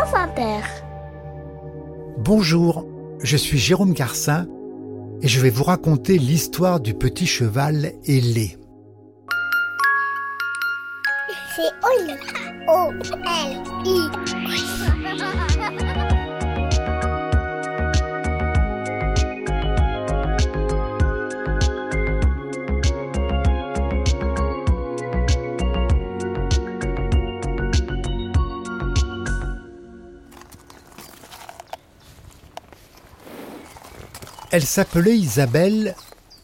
France Inter. Bonjour, je suis Jérôme Garcin et je vais vous raconter l'histoire du petit cheval ailé. C'est Oli. O-L-I. Elle s'appelait Isabelle,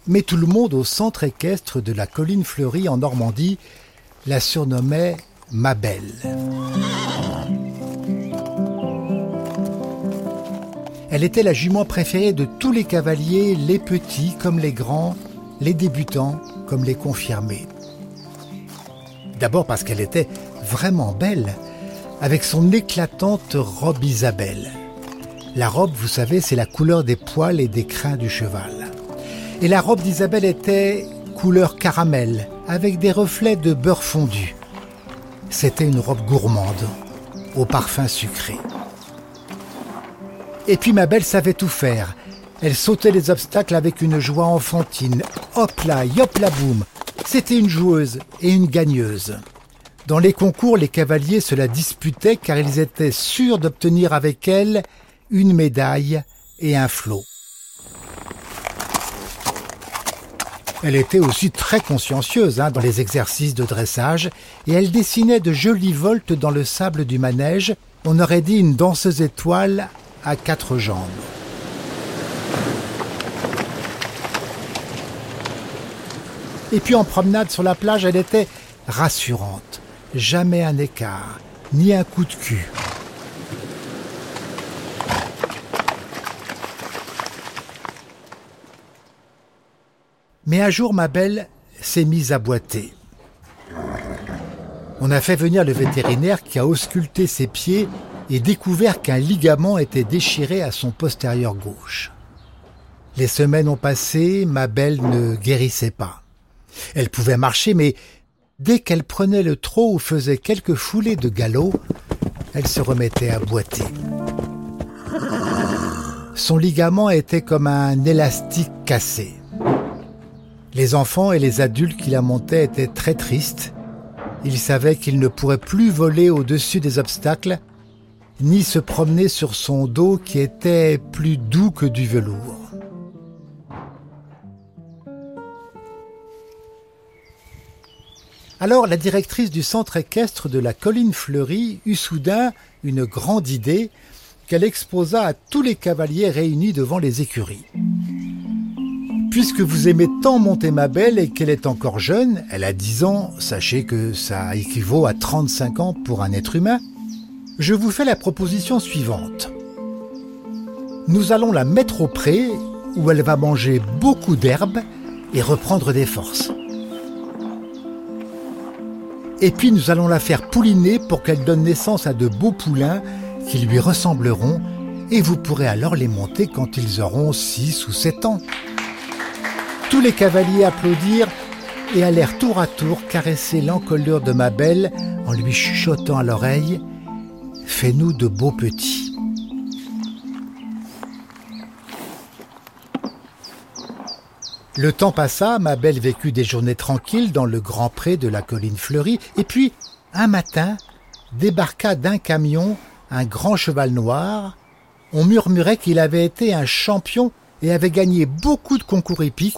mais tout le monde au centre équestre de la colline fleurie en Normandie la surnommait Ma. Elle était la jument préférée de tous les cavaliers, les petits comme les grands, les débutants comme les confirmés. D'abord parce qu'elle était vraiment belle, avec son éclatante robe Isabelle. La robe, vous savez, c'est la couleur des poils et des crins du cheval. Et la robe d'Isabelle était couleur caramel, avec des reflets de beurre fondu. C'était une robe gourmande, au parfum sucré. Et puis ma belle savait tout faire. Elle sautait les obstacles avec une joie enfantine. Hop là, yop la boum. C'était une joueuse et une gagneuse. Dans les concours, les cavaliers se la disputaient car ils étaient sûrs d'obtenir avec elle une médaille et un flot. Elle était aussi très consciencieuse hein, dans les exercices de dressage et elle dessinait de jolies voltes dans le sable du manège. On aurait dit une danseuse étoile à quatre jambes. Et puis en promenade sur la plage, elle était rassurante. Jamais un écart, ni un coup de cul. Mais un jour, ma belle s'est mise à boiter. On a fait venir le vétérinaire qui a ausculté ses pieds et découvert qu'un ligament était déchiré à son postérieur gauche. Les semaines ont passé, ma belle ne guérissait pas. Elle pouvait marcher, mais dès qu'elle prenait le trot ou faisait quelques foulées de galop, elle se remettait à boiter. Son ligament était comme un élastique cassé. Les enfants et les adultes qui la montaient étaient très tristes. Ils savaient qu'ils ne pourraient plus voler au-dessus des obstacles, ni se promener sur son dos qui était plus doux que du velours. Alors la directrice du centre équestre de la colline fleurie eut soudain une grande idée qu'elle exposa à tous les cavaliers réunis devant les écuries. Puisque vous aimez tant monter ma belle et qu'elle est encore jeune, elle a 10 ans, sachez que ça équivaut à 35 ans pour un être humain, je vous fais la proposition suivante. Nous allons la mettre au pré où elle va manger beaucoup d'herbes et reprendre des forces. Et puis nous allons la faire pouliner pour qu'elle donne naissance à de beaux poulains qui lui ressembleront et vous pourrez alors les monter quand ils auront 6 ou 7 ans. Tous les cavaliers applaudirent et allèrent tour à tour caresser l'encolure de ma belle en lui chuchotant à l'oreille Fais-nous de beaux petits. Le temps passa, ma belle vécut des journées tranquilles dans le grand pré de la colline fleurie, et puis, un matin, débarqua d'un camion un grand cheval noir. On murmurait qu'il avait été un champion et avait gagné beaucoup de concours épiques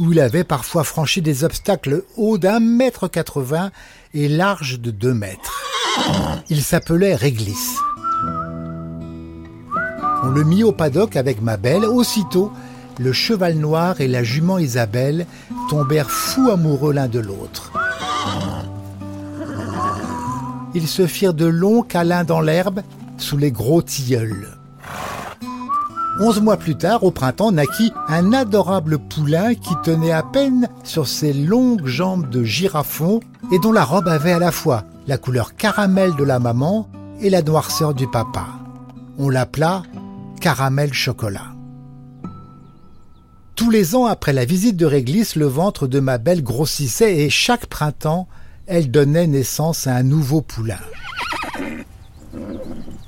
où il avait parfois franchi des obstacles hauts d'un mètre quatre-vingts et larges de deux mètres. Il s'appelait Réglis. On le mit au paddock avec ma belle. Aussitôt, le cheval noir et la jument Isabelle tombèrent fous amoureux l'un de l'autre. Ils se firent de longs câlins dans l'herbe sous les gros tilleuls. Onze mois plus tard, au printemps, naquit un adorable poulain qui tenait à peine sur ses longues jambes de girafon et dont la robe avait à la fois la couleur caramel de la maman et la noirceur du papa. On l'appela caramel chocolat. Tous les ans après la visite de Réglisse, le ventre de ma belle grossissait et chaque printemps, elle donnait naissance à un nouveau poulain.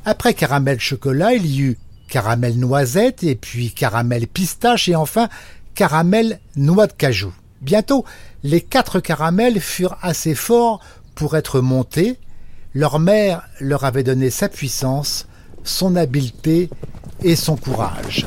Après caramel chocolat, il y eut caramel noisette et puis caramel pistache et enfin caramel noix de cajou. Bientôt, les quatre caramels furent assez forts pour être montés. Leur mère leur avait donné sa puissance, son habileté et son courage.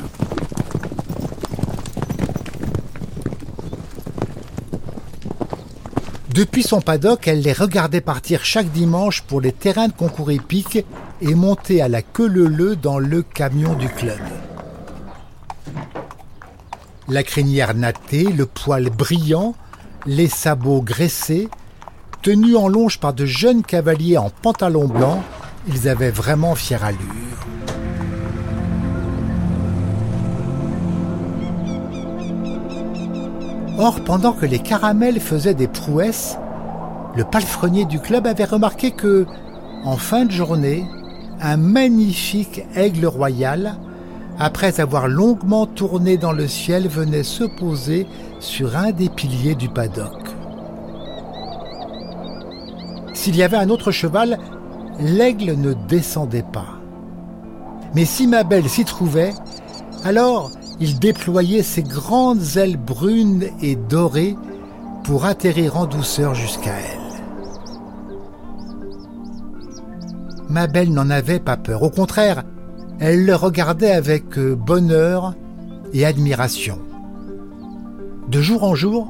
Depuis son paddock, elle les regardait partir chaque dimanche pour les terrains de concours épiques et monter à la queue leu dans le camion du club. La crinière nattée, le poil brillant, les sabots graissés, tenus en longe par de jeunes cavaliers en pantalon blanc, ils avaient vraiment fière allure. Or, pendant que les caramels faisaient des prouesses, le palefrenier du club avait remarqué que, en fin de journée, un magnifique aigle royal, après avoir longuement tourné dans le ciel, venait se poser sur un des piliers du paddock. S'il y avait un autre cheval, l'aigle ne descendait pas. Mais si ma belle s'y trouvait, alors il déployait ses grandes ailes brunes et dorées pour atterrir en douceur jusqu'à elle. Ma belle n'en avait pas peur, au contraire, elle le regardait avec euh, bonheur et admiration. De jour en jour,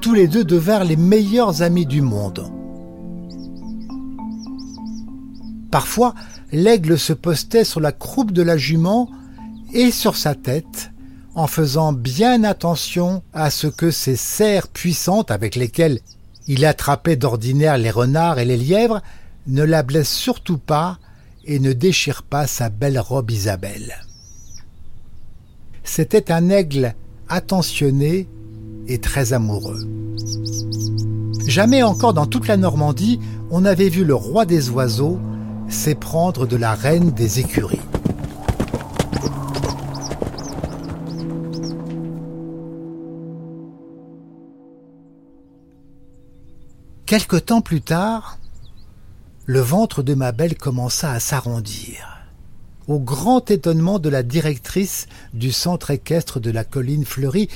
tous les deux devinrent les meilleurs amis du monde. Parfois, l'aigle se postait sur la croupe de la jument et sur sa tête, en faisant bien attention à ce que ces serres puissantes avec lesquelles il attrapait d'ordinaire les renards et les lièvres ne la blessent surtout pas et ne déchirent pas sa belle robe Isabelle. C'était un aigle attentionné et très amoureux. Jamais encore dans toute la Normandie on n'avait vu le roi des oiseaux s'éprendre de la reine des écuries. Quelque temps plus tard, le ventre de ma belle commença à s'arrondir, au grand étonnement de la directrice du centre équestre de la colline fleurie,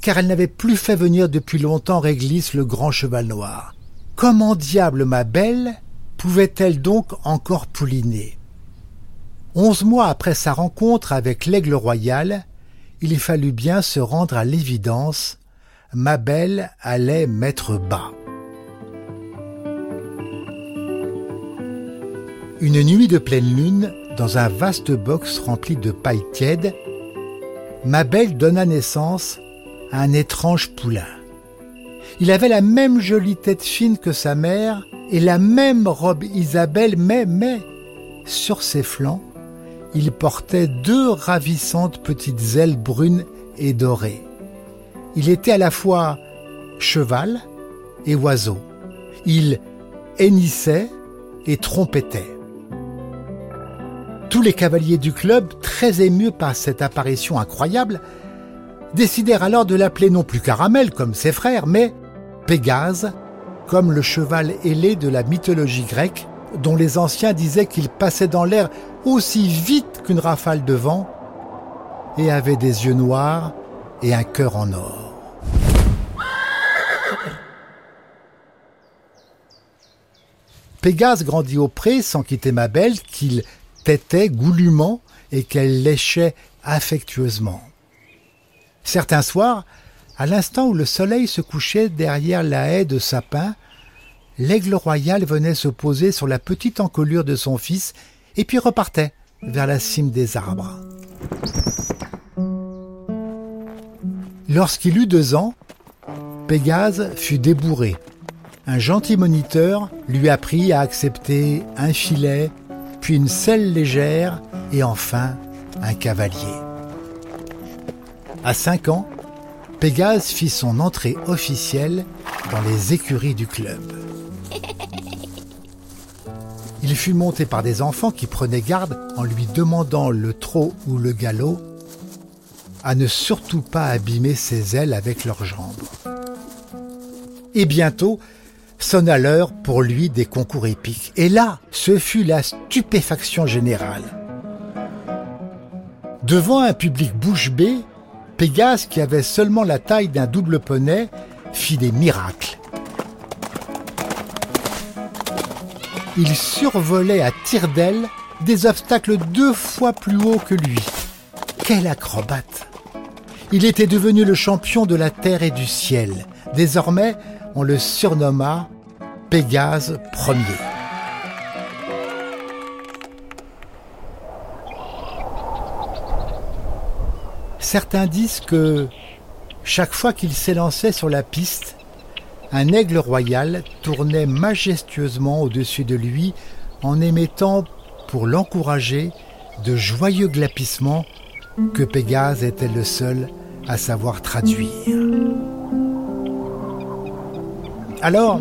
car elle n'avait plus fait venir depuis longtemps Réglisse le grand cheval noir. Comment diable ma belle pouvait-elle donc encore pouliner? Onze mois après sa rencontre avec l'aigle royal, il fallut bien se rendre à l'évidence, ma belle allait mettre bas. Une nuit de pleine lune, dans un vaste box rempli de paille tiède, ma belle donna naissance à un étrange poulain. Il avait la même jolie tête fine que sa mère et la même robe Isabelle, mais, mais, sur ses flancs, il portait deux ravissantes petites ailes brunes et dorées. Il était à la fois cheval et oiseau. Il hennissait et trompettait. Tous les cavaliers du club, très émus par cette apparition incroyable, décidèrent alors de l'appeler non plus Caramel comme ses frères, mais Pégase, comme le cheval ailé de la mythologie grecque, dont les anciens disaient qu'il passait dans l'air aussi vite qu'une rafale de vent, et avait des yeux noirs et un cœur en or. Pégase grandit au pré sans quitter ma belle, qu'il tétait goulûment et qu'elle léchait affectueusement. Certains soirs, à l'instant où le soleil se couchait derrière la haie de sapin, l'aigle royal venait se poser sur la petite encolure de son fils et puis repartait vers la cime des arbres. Lorsqu'il eut deux ans, Pégase fut débourré. Un gentil moniteur lui apprit à accepter un filet, puis une selle légère et enfin un cavalier. À cinq ans, Pégase fit son entrée officielle dans les écuries du club. Il fut monté par des enfants qui prenaient garde en lui demandant le trot ou le galop à ne surtout pas abîmer ses ailes avec leurs jambes. Et bientôt, sonna l'heure pour lui des concours épiques. Et là, ce fut la stupéfaction générale. Devant un public bouche bée, Pégase, qui avait seulement la taille d'un double poney, fit des miracles. Il survolait à tire d'aile des obstacles deux fois plus hauts que lui. Quel acrobate Il était devenu le champion de la terre et du ciel. Désormais, on le surnomma Pégase Ier. Certains disent que chaque fois qu'il s'élançait sur la piste, un aigle royal tournait majestueusement au-dessus de lui en émettant, pour l'encourager, de joyeux glapissements que Pégase était le seul à savoir traduire. Alors,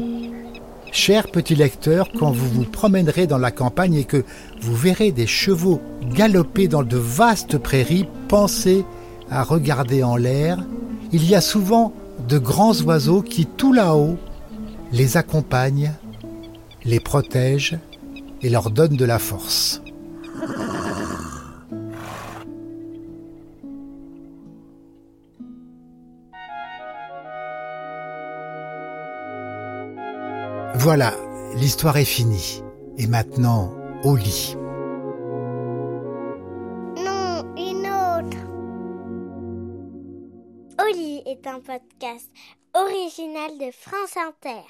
cher petit lecteur, quand vous vous promènerez dans la campagne et que vous verrez des chevaux galoper dans de vastes prairies, pensez à regarder en l'air. Il y a souvent de grands oiseaux qui, tout là-haut, les accompagnent, les protègent et leur donnent de la force. Voilà, l'histoire est finie. Et maintenant, au lit. Non, une autre. Oli est un podcast original de France Inter.